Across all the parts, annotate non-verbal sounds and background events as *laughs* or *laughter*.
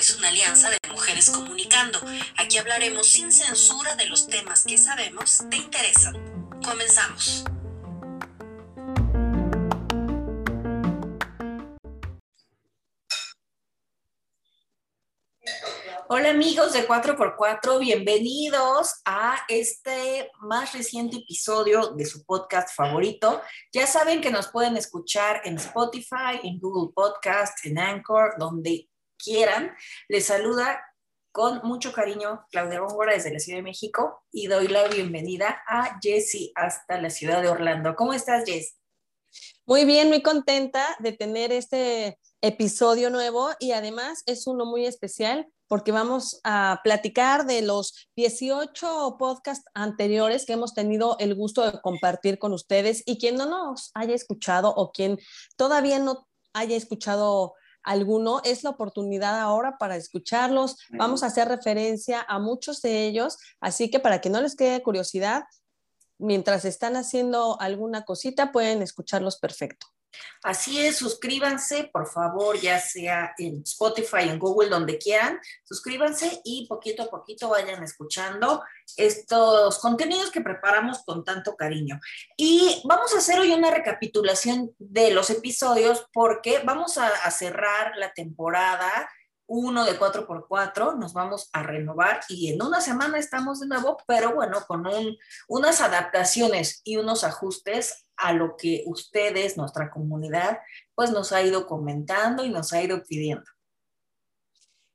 es una alianza de mujeres comunicando. Aquí hablaremos sin censura de los temas que sabemos te interesan. Comenzamos. Amigos de 4x4, bienvenidos a este más reciente episodio de su podcast favorito. Ya saben que nos pueden escuchar en Spotify, en Google Podcast, en Anchor, donde quieran. Les saluda con mucho cariño Claudia Góngora desde la Ciudad de México y doy la bienvenida a Jessie hasta la ciudad de Orlando. ¿Cómo estás, Jess? Muy bien, muy contenta de tener este episodio nuevo y además es uno muy especial porque vamos a platicar de los 18 podcasts anteriores que hemos tenido el gusto de compartir con ustedes y quien no nos haya escuchado o quien todavía no haya escuchado alguno, es la oportunidad ahora para escucharlos. Vamos a hacer referencia a muchos de ellos, así que para que no les quede curiosidad, mientras están haciendo alguna cosita, pueden escucharlos perfecto. Así es, suscríbanse, por favor, ya sea en Spotify, en Google, donde quieran, suscríbanse y poquito a poquito vayan escuchando estos contenidos que preparamos con tanto cariño. Y vamos a hacer hoy una recapitulación de los episodios porque vamos a, a cerrar la temporada uno de 4x4, nos vamos a renovar y en una semana estamos de nuevo, pero bueno, con unas adaptaciones y unos ajustes a lo que ustedes, nuestra comunidad, pues nos ha ido comentando y nos ha ido pidiendo.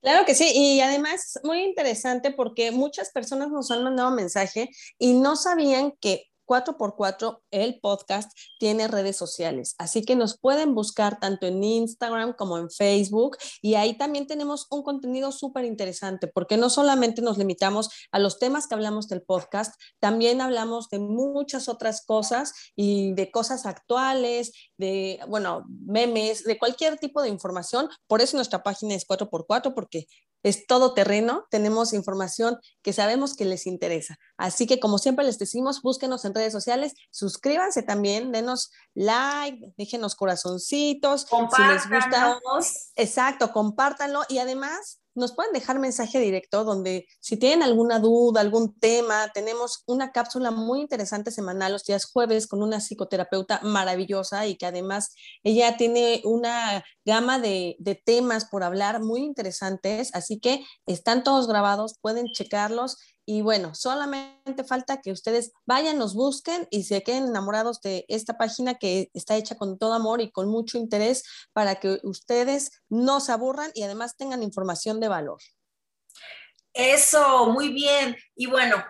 Claro que sí, y además muy interesante porque muchas personas nos han mandado mensaje y no sabían que 4x4, el podcast, tiene redes sociales. Así que nos pueden buscar tanto en Instagram como en Facebook. Y ahí también tenemos un contenido súper interesante, porque no solamente nos limitamos a los temas que hablamos del podcast, también hablamos de muchas otras cosas y de cosas actuales, de, bueno, memes, de cualquier tipo de información. Por eso nuestra página es 4x4, porque es todo terreno, tenemos información que sabemos que les interesa. Así que como siempre les decimos, búsquenos en redes sociales, suscríbanse también, denos like, déjenos corazoncitos, si les gusta. Exacto, compártanlo y además nos pueden dejar mensaje directo donde si tienen alguna duda, algún tema, tenemos una cápsula muy interesante semanal los días jueves con una psicoterapeuta maravillosa y que además ella tiene una gama de, temas por hablar muy interesantes, así que están todos grabados, pueden checarlos y bueno, solamente falta que ustedes vayan, nos busquen y se queden enamorados de esta página que está hecha con todo amor y con mucho interés para que ustedes no se aburran y además tengan información de valor. Eso, muy bien. Y bueno,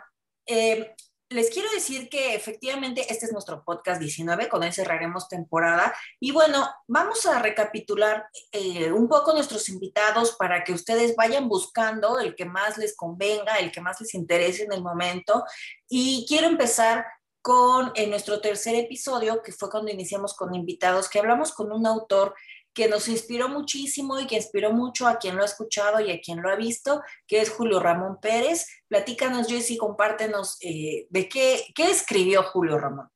eh, les quiero decir que efectivamente este es nuestro podcast 19, con él cerraremos temporada. Y bueno, vamos a recapitular eh, un poco nuestros invitados para que ustedes vayan buscando el que más les convenga, el que más les interese en el momento. Y quiero empezar con en nuestro tercer episodio, que fue cuando iniciamos con invitados, que hablamos con un autor que nos inspiró muchísimo y que inspiró mucho a quien lo ha escuchado y a quien lo ha visto, que es Julio Ramón Pérez. Platícanos, Jessy, compártenos eh, de qué, qué escribió Julio Ramón.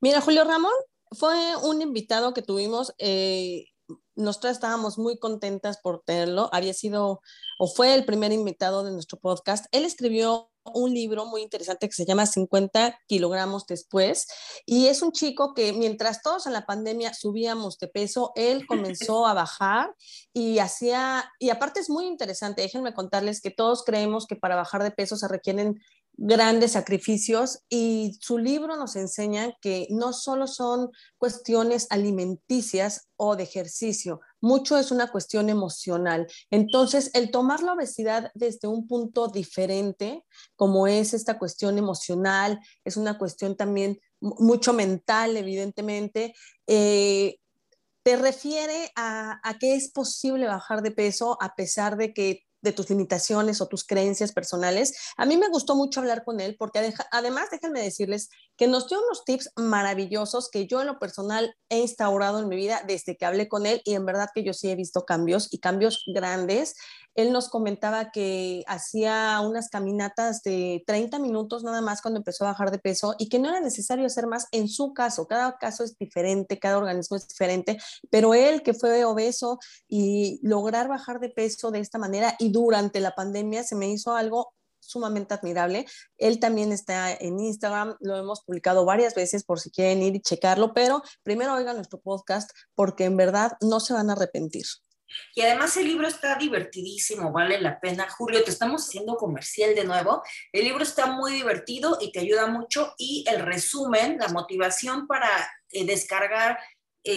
Mira, Julio Ramón fue un invitado que tuvimos, eh, nosotras estábamos muy contentas por tenerlo, había sido o fue el primer invitado de nuestro podcast. Él escribió un libro muy interesante que se llama 50 kilogramos después. Y es un chico que mientras todos en la pandemia subíamos de peso, él comenzó a bajar y hacía, y aparte es muy interesante, déjenme contarles que todos creemos que para bajar de peso se requieren grandes sacrificios y su libro nos enseña que no solo son cuestiones alimenticias o de ejercicio, mucho es una cuestión emocional. Entonces, el tomar la obesidad desde un punto diferente, como es esta cuestión emocional, es una cuestión también mucho mental, evidentemente, eh, te refiere a, a que es posible bajar de peso a pesar de que de tus limitaciones o tus creencias personales. A mí me gustó mucho hablar con él porque además déjenme decirles que nos dio unos tips maravillosos que yo en lo personal he instaurado en mi vida desde que hablé con él y en verdad que yo sí he visto cambios y cambios grandes. Él nos comentaba que hacía unas caminatas de 30 minutos nada más cuando empezó a bajar de peso y que no era necesario hacer más en su caso. Cada caso es diferente, cada organismo es diferente, pero él que fue obeso y lograr bajar de peso de esta manera y durante la pandemia se me hizo algo sumamente admirable. Él también está en Instagram, lo hemos publicado varias veces por si quieren ir y checarlo, pero primero oigan nuestro podcast porque en verdad no se van a arrepentir. Y además el libro está divertidísimo, vale la pena. Julio, te estamos haciendo comercial de nuevo. El libro está muy divertido y te ayuda mucho y el resumen, la motivación para eh, descargar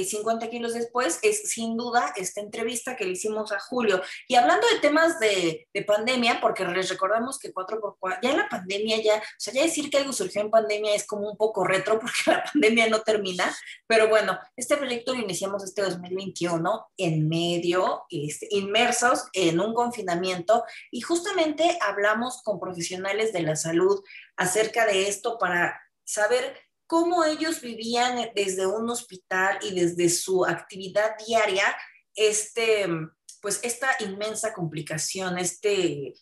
50 eh, kilos después es sin duda esta entrevista que le hicimos a Julio. Y hablando de temas de, pandemia, porque les recordamos que 4x4, ya la pandemia, ya, o sea, ya decir que algo surgió en pandemia es como un poco retro *laughs* porque la pandemia no termina, pero bueno, este proyecto lo iniciamos este 2021 en medio, este, inmersos en un confinamiento y justamente hablamos con profesionales de la salud acerca de esto para saber cómo ellos vivían desde un hospital y desde su actividad diaria este, pues esta inmensa complicación, este,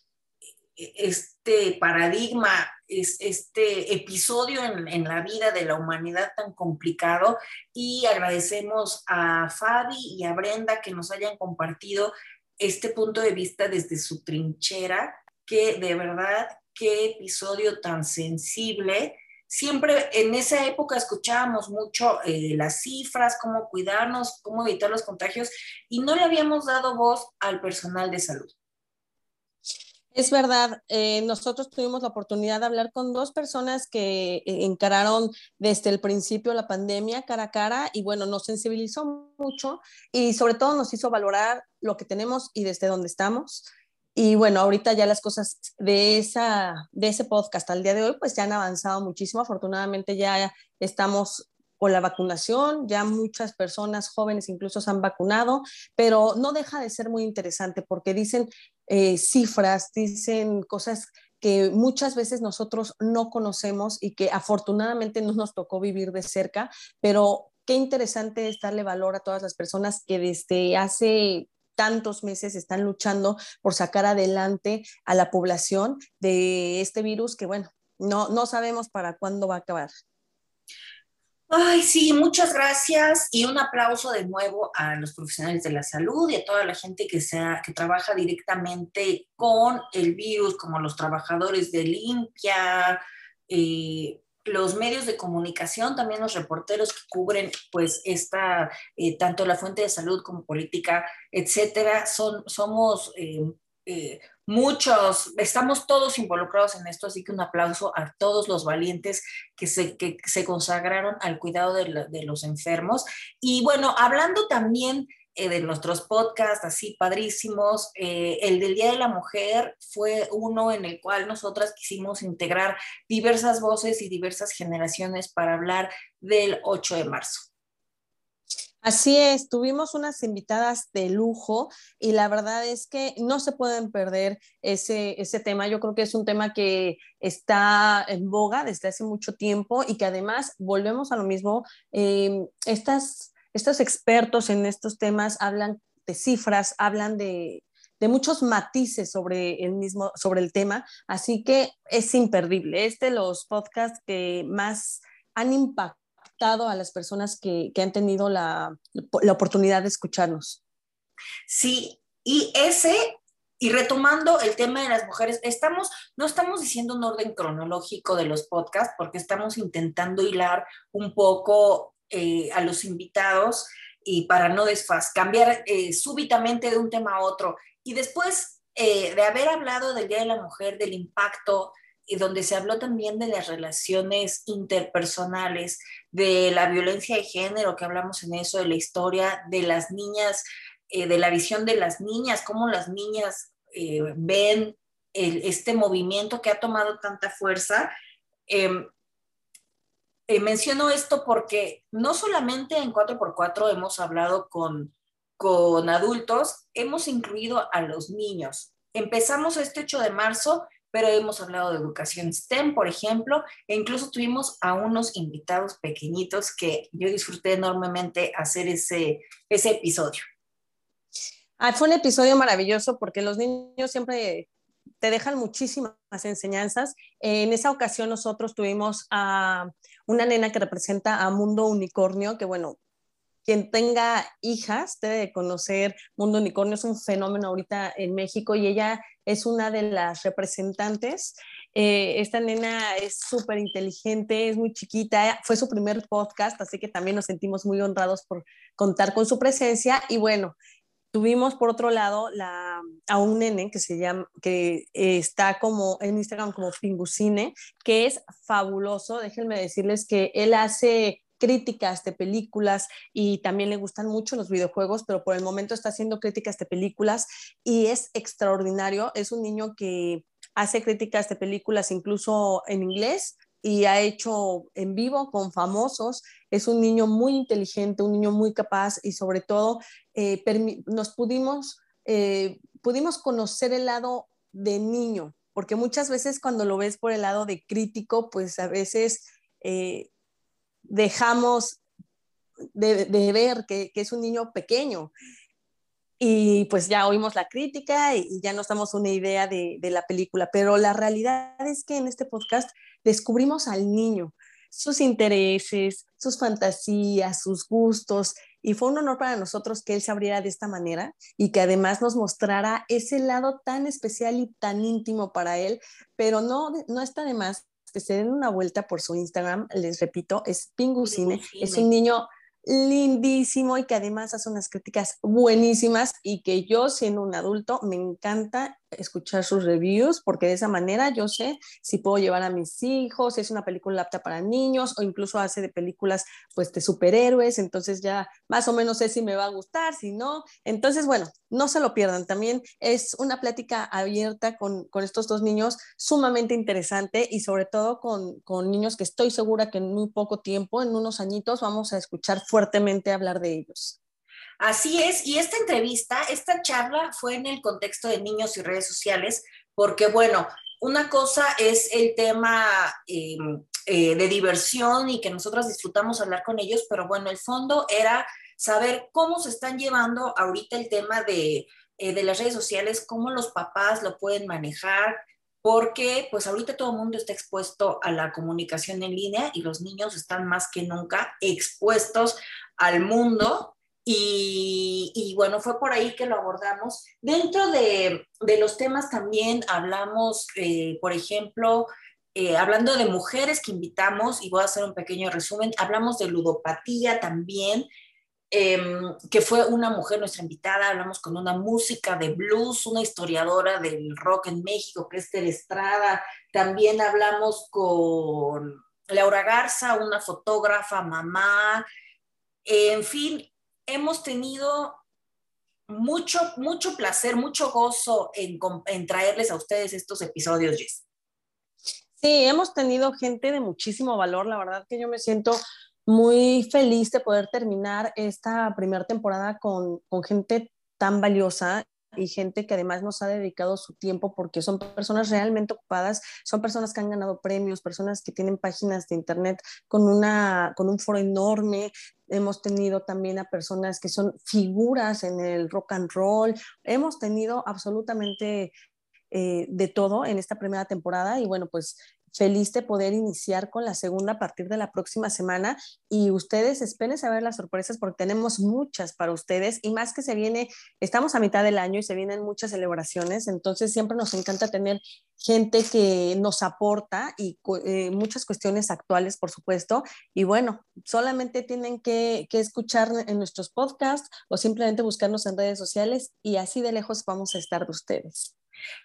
este paradigma, este episodio en, la vida de la humanidad tan complicado. Y agradecemos a Fabi y a Brenda que nos hayan compartido este punto de vista desde su trinchera, que de verdad, qué episodio tan sensible siempre en esa época escuchábamos mucho eh, las cifras, cómo cuidarnos, cómo evitar los contagios y no le habíamos dado voz al personal de salud. Es verdad, eh, nosotros tuvimos la oportunidad de hablar con dos personas que eh, encararon desde el principio la pandemia cara a cara y bueno, nos sensibilizó mucho y sobre todo nos hizo valorar lo que tenemos y desde dónde estamos. Y bueno, ahorita ya las cosas de, esa, de ese podcast al día de hoy, pues ya han avanzado muchísimo. Afortunadamente ya estamos con la vacunación, ya muchas personas jóvenes incluso se han vacunado, pero no deja de ser muy interesante porque dicen eh, cifras, dicen cosas que muchas veces nosotros no conocemos y que afortunadamente no nos tocó vivir de cerca, pero qué interesante es darle valor a todas las personas que desde hace tantos meses están luchando por sacar adelante a la población de este virus que, bueno, no, no sabemos para cuándo va a acabar. Ay, sí, muchas gracias y un aplauso de nuevo a los profesionales de la salud y a toda la gente que, sea, que trabaja directamente con el virus, como los trabajadores de limpia, eh, los medios de comunicación, también los reporteros que cubren pues esta, eh, tanto la fuente de salud como política, etcétera, son, somos eh, eh, muchos, estamos todos involucrados en esto, así que un aplauso a todos los valientes que se, que se consagraron al cuidado de, los enfermos. Y bueno, hablando también de nuestros podcasts así padrísimos. Eh, el del Día de la Mujer fue uno en el cual nosotras quisimos integrar diversas voces y diversas generaciones para hablar del 8 de marzo. Así es, tuvimos unas invitadas de lujo y la verdad es que no se pueden perder ese, ese tema. Yo creo que es un tema que está en boga desde hace mucho tiempo y que además volvemos a lo mismo. Eh, estas estos expertos en estos temas hablan de cifras, hablan de, muchos matices sobre el mismo, sobre el tema, así que es imperdible. Es de los podcasts que más han impactado a las personas que, han tenido la, la, oportunidad de escucharnos. Sí, y ese, y retomando el tema de las mujeres, estamos, no estamos diciendo un orden cronológico de los podcasts, porque estamos intentando hilar un poco eh, a los invitados y para no desfaz, cambiar eh, súbitamente de un tema a otro. Y después eh, de haber hablado del Día de la Mujer, del impacto, y donde se habló también de las relaciones interpersonales, de la violencia de género, que hablamos en eso, de la historia de las niñas, de la visión de las niñas, cómo las niñas ven este movimiento que ha tomado tanta fuerza. Eh, menciono esto porque no solamente en 4x4 hemos hablado con, con adultos, hemos incluido a los niños. Empezamos este 8 de marzo pero hemos hablado de educación STEM, por ejemplo, e incluso tuvimos a unos invitados pequeñitas que yo disfruté enormemente hacer ese, ese episodio. Ah, fue un episodio maravilloso porque los niños siempre te dejan muchísimas enseñanzas. En esa ocasión nosotros tuvimos a una nena que representa a Mundo Unicornio, que bueno, quien tenga hijas debe conocer Mundo Unicornio, es un fenómeno ahorita en México y ella es una de las representantes. Eh, esta nena es súper inteligente, es muy chiquita, fue su primer podcast, así que también nos sentimos muy honrados por contar con su presencia y bueno, Tuvimos por otro lado la, a un nene que se llama, que está como en Instagram como Pingucine, que es fabuloso. Déjenme decirles que él hace críticas de películas y también le gustan mucho los videojuegos, pero por el momento está haciendo críticas de películas y es extraordinario. Es un niño que hace críticas de películas incluso en inglés y ha hecho en vivo con famosos. Es un niño muy inteligente, un niño muy capaz y sobre todo eh, nos pudimos, eh, pudimos conocer el lado de niño, porque muchas veces cuando lo ves por el lado de crítico, pues a veces eh, dejamos de, ver que, es un niño pequeño. Y pues ya oímos la crítica y, ya nos damos una idea de, de la película, pero la realidad es que en este podcast descubrimos al niño, sus intereses, sus fantasías, sus gustos, y fue un honor para nosotros que él se abriera de esta manera y que además nos mostrara ese lado tan especial y tan íntimo para él, pero no, no está de más que se den una vuelta por su Instagram, les repito, es Pingucine, es un niño lindísimo y que además hace unas críticas buenísimas y que yo siendo un adulto me encanta escuchar sus reviews porque de esa manera yo sé si puedo llevar a mis hijos, si es una película apta para niños o incluso hace de películas pues de superhéroes, entonces ya más o menos sé si me va a gustar, si no. Entonces, bueno, no se lo pierdan. También es una plática abierta con, con estos dos niños sumamente interesante y sobre todo con, con niños que estoy segura que en muy poco tiempo, en unos añitos, vamos a escuchar fuertemente hablar de ellos. Así es, y esta entrevista, esta charla fue en el contexto de niños y redes sociales, porque bueno, una cosa es el tema em, eh, de diversión y que nosotros disfrutamos hablar con ellos, pero bueno, el fondo era saber cómo se están llevando ahorita el tema de, eh, de las redes sociales, cómo los papás lo pueden manejar, porque pues ahorita todo el mundo está expuesto a la comunicación en línea y los niños están más que nunca expuestos al mundo y, bueno, fue por ahí que lo abordamos. Dentro de, los temas también hablamos, eh, por ejemplo, eh, hablando de mujeres que invitamos, y voy a hacer un pequeño resumen, hablamos de ludopatía también, em, que fue una mujer nuestra invitada, hablamos con una música de blues, una historiadora del rock en México, que es Estrada, también hablamos con Laura Garza, una fotógrafa, mamá, en fin, hemos tenido mucho, mucho placer, mucho gozo en, traerles a ustedes estos episodios, Jess. Sí, hemos tenido gente de muchísimo valor. La verdad que yo me siento muy feliz de poder terminar esta primera temporada con, con gente tan valiosa y gente que además nos ha dedicado su tiempo porque son personas realmente ocupadas, son personas que han ganado premios, personas que tienen páginas de internet con, una, con un foro enorme. Hemos tenido también a personas que son figuras en el rock and roll. Hemos tenido absolutamente eh, de todo en esta primera temporada y bueno, pues feliz de poder iniciar con la segunda a partir de la próxima semana y ustedes esperen a ver las sorpresas porque tenemos muchas para ustedes y más que se viene, estamos a mitad del año y se vienen muchas celebraciones, entonces siempre nos encanta tener gente que nos aporta y eh, muchas cuestiones actuales, por supuesto. Y bueno, solamente tienen que, que, escuchar en nuestros podcasts o simplemente buscarnos en redes sociales y así de lejos vamos a estar de ustedes.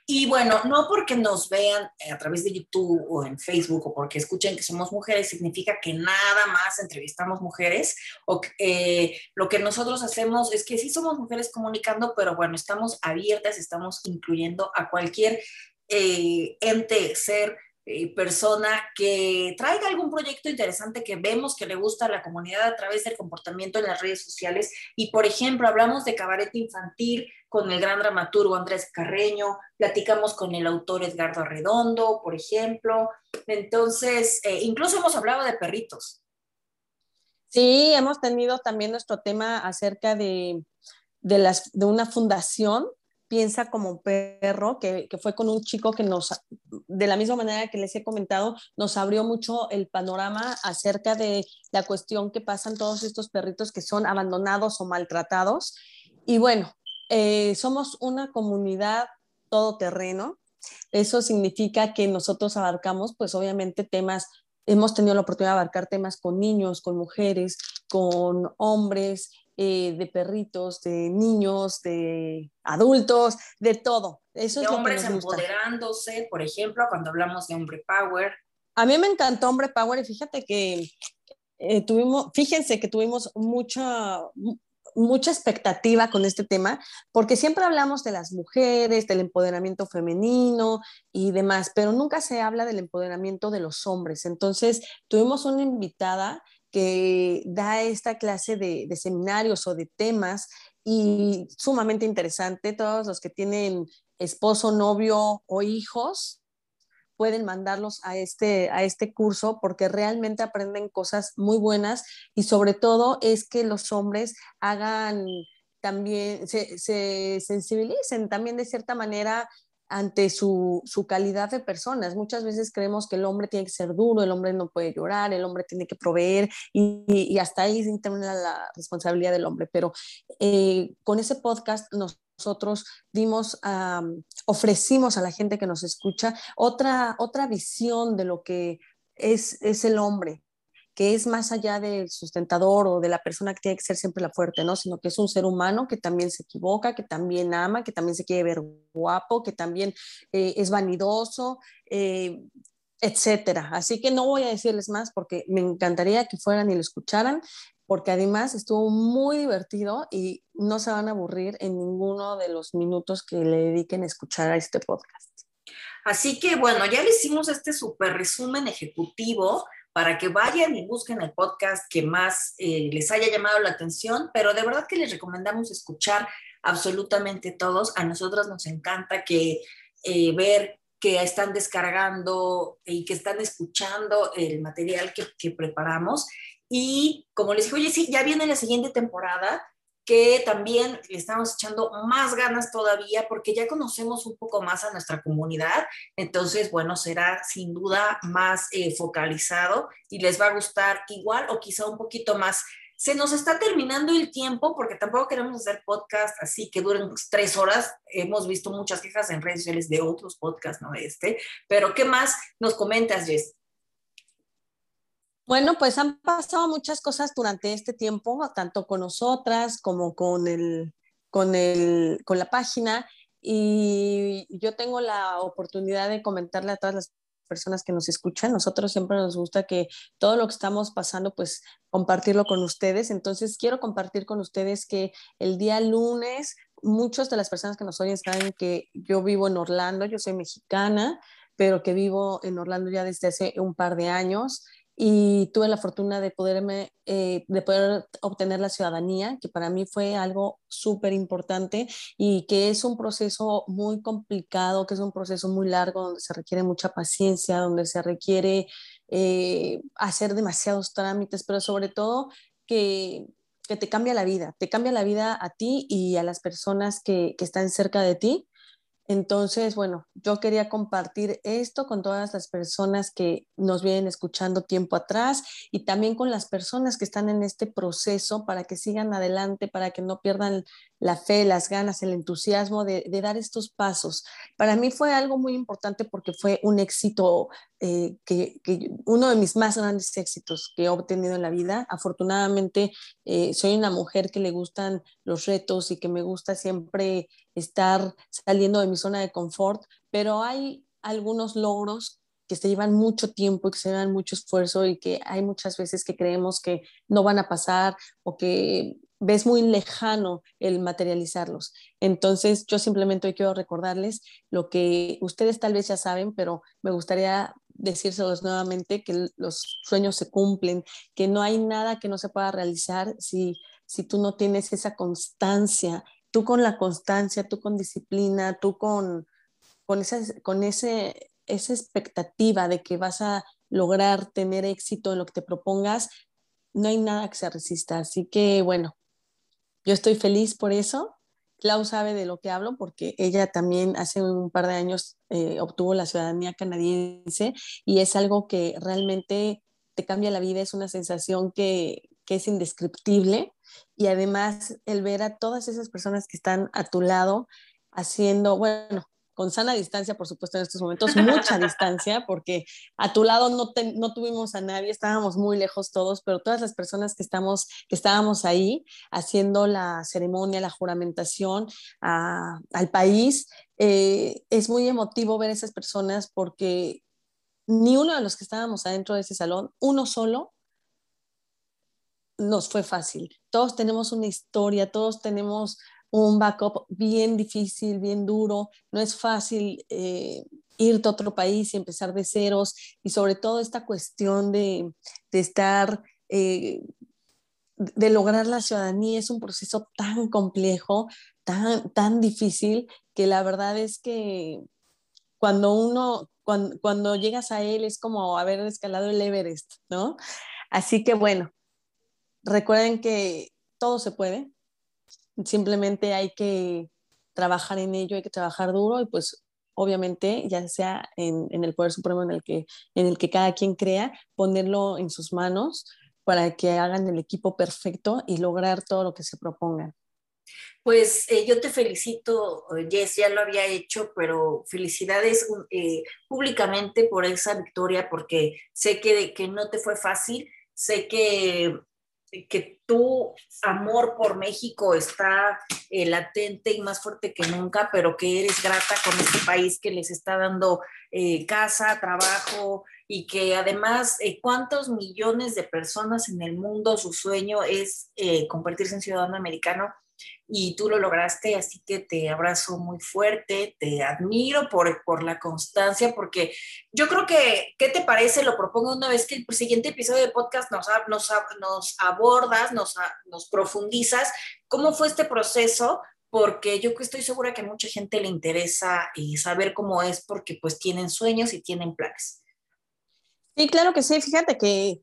Y bueno, no porque nos vean a través de YouTube o en Facebook o porque escuchen que somos mujeres, significa que nada más entrevistamos mujeres. O eh, lo que nosotros hacemos es que sí somos mujeres comunicando, pero bueno, estamos abiertas, estamos incluyendo a cualquier eh, ente, ser eh, persona que traiga algún proyecto interesante que vemos que le gusta a la comunidad a través del comportamiento en las redes sociales. Y, por ejemplo, hablamos de cabaret infantil con el gran dramaturgo Andrés Carreño, platicamos con el autor Edgardo Arredondo, por ejemplo. Entonces, eh, incluso hemos hablado de perritos. Sí, hemos tenido también nuestro tema acerca de, de, las, de una fundación piensa como perro, que, que, fue con un chico que nos, de la misma manera que les he comentado, nos abrió mucho el panorama acerca de la cuestión que pasan todos estos perritos que son abandonados o maltratados. Y bueno, eh, somos una comunidad todoterreno. Eso significa que nosotros abarcamos, pues obviamente, temas hemos tenido la oportunidad de abarcar temas con niños, con mujeres, con hombres, eh, de perritos, de niños, de adultos, de todo. Eso de es hombres empoderándose, por ejemplo, cuando hablamos de hombre power. A mí me encantó hombre power y fíjate que eh, tuvimos, fíjense que tuvimos mucha, mucha expectativa con este tema, porque siempre hablamos de las mujeres, del empoderamiento femenino y demás, pero nunca se habla del empoderamiento de los hombres. Entonces, tuvimos una invitada que da esta clase de, seminarios o de temas y sumamente interesante. Todos los que tienen esposo, novio o hijos pueden mandarlos a este, a este curso porque realmente aprenden cosas muy buenas y sobre todo es que los hombres hagan también, se, se sensibilicen también de cierta manera ante su, calidad de personas. Muchas veces creemos que el hombre tiene que ser duro, el hombre no puede llorar, el hombre tiene que proveer y, hasta ahí termina la responsabilidad del hombre. Pero eh, con ese podcast nosotros dimos, ofrecimos a la gente que nos escucha otra, otra visión de lo que es, es el hombre, que es más allá del sustentador o de la persona que tiene que ser siempre la fuerte, ¿no? Sino que es un ser humano que también se equivoca, que también ama, que también se quiere ver guapo, que también eh, es vanidoso, eh, etcétera. Así que no voy a decirles más porque me encantaría que fueran y lo escucharan, porque además estuvo muy divertido y no se van a aburrir en ninguno de los minutos que le dediquen a escuchar a este podcast. Así que bueno, ya le hicimos este súper resumen ejecutivo para que vayan y busquen el podcast que más eh, les haya llamado la atención, pero de verdad que les recomendamos escuchar absolutamente todos. A nosotros nos encanta que eh, ver que están descargando y que están escuchando el material que preparamos. Y como les dije, oye, sí, ya viene la siguiente temporada que también le estamos echando más ganas todavía porque ya conocemos un poco más a nuestra comunidad. Entonces, bueno, será sin duda más eh, focalizado y les va a gustar igual o quizá un poquito más. Se nos está terminando el tiempo porque tampoco queremos hacer podcast así que duren tres horas. Hemos visto muchas quejas en redes sociales de otros podcasts, no este. Pero, ¿qué más nos comentas, Jess? Bueno, pues han pasado muchas cosas durante este tiempo, tanto con nosotras como con, el, con, el, con la página. Y yo tengo la oportunidad de comentarle a todas las personas que nos escuchan. Nosotros siempre nos gusta que todo lo que estamos pasando, pues compartirlo con ustedes. Entonces, quiero compartir con ustedes que el día lunes, muchas de las personas que nos oyen saben que yo vivo en Orlando, yo soy mexicana, pero que vivo en Orlando ya desde hace un par de años y tuve la fortuna de poderme eh, de poder obtener la ciudadanía que para mí fue algo súper importante y que es un proceso muy complicado que es un proceso muy largo donde se requiere mucha paciencia donde se requiere eh, hacer demasiados trámites pero sobre todo que que te cambia la vida, te cambia la vida a ti y a las personas que, que están cerca de ti entonces, bueno, yo quería compartir esto con todas las personas que nos vienen escuchando tiempo atrás y también con las personas que están en este proceso para que sigan adelante, para que no pierdan la fe, las ganas, el entusiasmo de, dar estos pasos. Para mí fue algo muy importante porque fue un éxito, eh, que, uno de mis más grandes éxitos que he obtenido en la vida. Afortunadamente, eh, soy una mujer que le gustan los retos y que me gusta siempre estar saliendo de mi zona de confort, pero hay algunos logros que se llevan mucho tiempo y que se llevan mucho esfuerzo y que hay muchas veces que creemos que no van a pasar o que ves muy lejano el materializarlos. Entonces, yo simplemente quiero recordarles lo que ustedes tal vez ya saben, pero me gustaría decírselos nuevamente, que los sueños se cumplen, que no hay nada que no se pueda realizar si, si tú no tienes esa constancia, tú con la constancia, tú con disciplina, tú con, con, esa, con ese, esa expectativa de que vas a lograr tener éxito en lo que te propongas, no hay nada que se resista. Así que bueno, yo estoy feliz por eso. Clau sabe de lo que hablo porque ella también hace un par de años eh, obtuvo la ciudadanía canadiense y es algo que realmente te cambia la vida, es una sensación que, que es indescriptible y además el ver a todas esas personas que están a tu lado haciendo, bueno, con sana distancia, por supuesto, en estos momentos, mucha *laughs* distancia, porque a tu lado no, no tuvimos a nadie, estábamos muy lejos todos, pero todas las personas que, estamos, que estábamos ahí haciendo la ceremonia, la juramentación al país, eh, es muy emotivo ver a esas personas porque ni uno de los que estábamos adentro de ese salón, uno solo, nos fue fácil. Todos tenemos una historia, todos tenemos un backup bien difícil, bien duro. No es fácil eh, irte a otro país y empezar de ceros y sobre todo esta cuestión de, estar, eh, de lograr la ciudadanía es un proceso tan complejo, tan, tan difícil, que la verdad es que cuando uno, cuando, cuando llegas a él es como haber escalado el Everest, ¿no? Así que bueno, recuerden que todo se puede, simplemente hay que trabajar en ello, hay que trabajar duro y pues obviamente ya sea en, el Poder Supremo en el, que, en el que cada quien crea, ponerlo en sus manos para que hagan el equipo perfecto y lograr todo lo que se propongan. Pues eh, yo te felicito, Jess, ya lo había hecho, pero felicidades eh, públicamente por esa victoria, porque sé que, que no te fue fácil, sé que que tu amor por México está eh, latente y más fuerte que nunca, pero que eres grata con este país que les está dando eh, casa, trabajo y que además, eh, ¿cuántos millones de personas en el mundo su sueño es convertirse en ciudadano americano? Y tú lo lograste, así que te abrazo muy fuerte, te admiro por, por la constancia, porque yo creo que, ¿qué te parece? Lo propongo una vez que el siguiente episodio de podcast nos, nos, nos abordas, nos, profundizas, ¿cómo fue este proceso? Porque yo estoy segura que a mucha gente le interesa y saber cómo es, porque pues tienen sueños y tienen planes. Sí, claro que sí. Fíjate que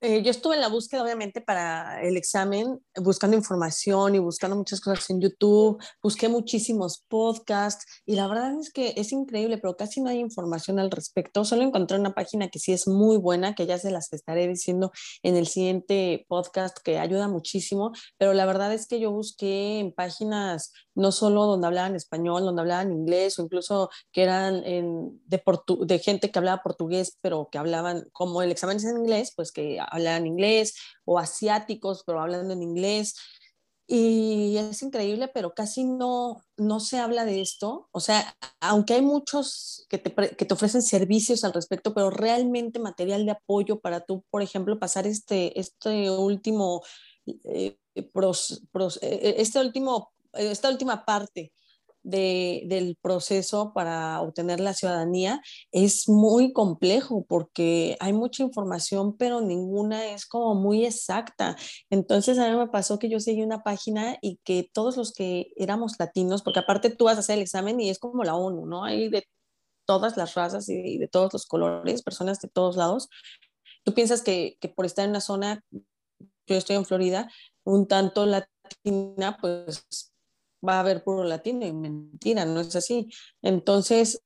eh, yo estuve en la búsqueda, obviamente, para el examen, buscando información y buscando muchas cosas en YouTube, busqué muchísimos podcasts y la verdad es que es increíble, pero casi no hay información al respecto. Solo encontré una página que sí es muy buena, que ya se las estaré diciendo en el siguiente podcast, que ayuda muchísimo, pero la verdad es que yo busqué en páginas no solo donde hablaban español, donde hablaban inglés o incluso que eran de, de gente que hablaba portugués, pero que hablaban, como el examen es en inglés, pues que hablan inglés, o asiáticos, pero hablando en inglés. Y es increíble, pero casi no, no se habla de esto. O sea, aunque hay muchos que te, que te ofrecen servicios al respecto, pero realmente material de apoyo para tú, por ejemplo, pasar este, este último, eh, eh, este último, esta última parte del proceso para obtener la ciudadanía es muy complejo porque hay mucha información, pero ninguna es como muy exacta. Entonces a mí me pasó que yo seguí una página y que todos los que éramos latinos, porque aparte tú vas a hacer el examen y es como la ONU, ¿no? Hay de todas las razas y de todos los colores, personas de todos lados. Tú piensas que, que por estar en una zona, yo estoy en Florida, un tanto latina, pues va a haber puro latino y mentira, no es así. Entonces,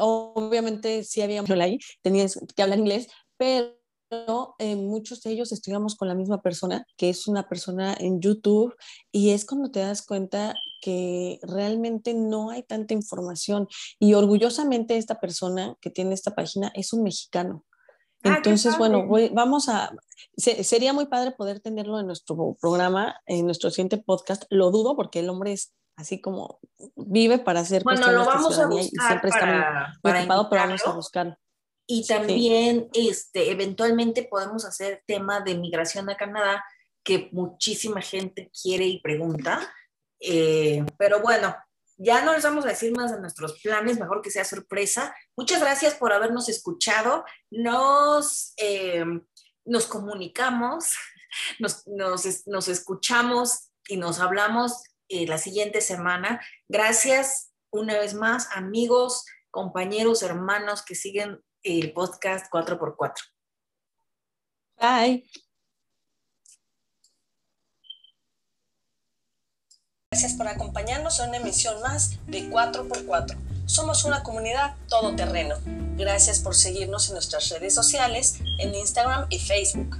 obviamente sí había ahí, tenías que hablar inglés, pero eh, muchos de ellos estudiamos con la misma persona, que es una persona en YouTube, y es cuando te das cuenta que realmente no hay tanta información. Y orgullosamente esta persona que tiene esta página es un mexicano. Ah, Entonces, bueno, vamos a, sería muy padre poder tenerlo en nuestro programa, en nuestro siguiente podcast. Lo dudo porque el hombre es así como vive para hacer bueno, lo vamos a buscar y siempre está muy ocupado, pero vamos a buscarlo. Y también, este, eventualmente podemos hacer tema de migración a Canadá, que muchísima gente quiere y pregunta. Eh, pero bueno, Ya no les vamos a decir más de nuestros planes, mejor que sea sorpresa. Muchas gracias por habernos escuchado. Nos, eh, nos comunicamos, *laughs* nos, nos, escuchamos y nos hablamos eh, la siguiente semana. Gracias una vez más, amigos, compañeros, hermanos que siguen el podcast 4x4. Bye. Gracias por acompañarnos en una emisión más de 4x4. Somos una comunidad todoterreno. Gracias por seguirnos en nuestras redes sociales, en Instagram y Facebook.